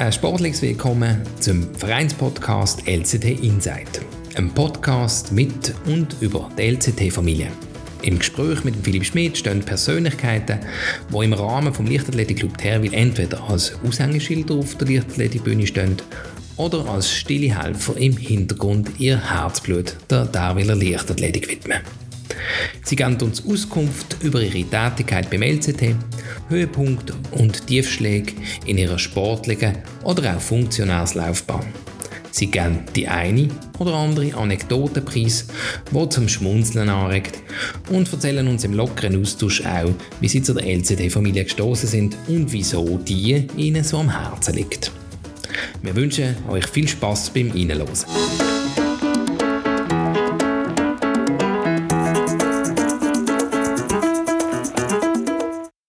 ein sportliches Willkommen zum Vereinspodcast LCT Insight. Ein Podcast mit und über die LCT-Familie. Im Gespräch mit Philipp Schmidt stehen Persönlichkeiten, die im Rahmen des Leichtathletikclub Terwil entweder als Aushängeschilder auf der Leichtathletikbühne stehen oder als stille Helfer im Hintergrund ihr Herzblut der Terwiler Leichtathletik widmen. Sie geben uns Auskunft über ihre Tätigkeit beim LCT, Höhepunkte und Tiefschläge in ihrer sportlichen oder auch Funktionärslaufbahn. Sie geben die eine oder andere Anekdotenpreis, die zum Schmunzeln anregt und erzählen uns im lockeren Austausch auch, wie sie zu der LCD-Familie gestoßen sind und wieso die ihnen so am Herzen liegt. Wir wünschen euch viel Spaß beim Reinhören.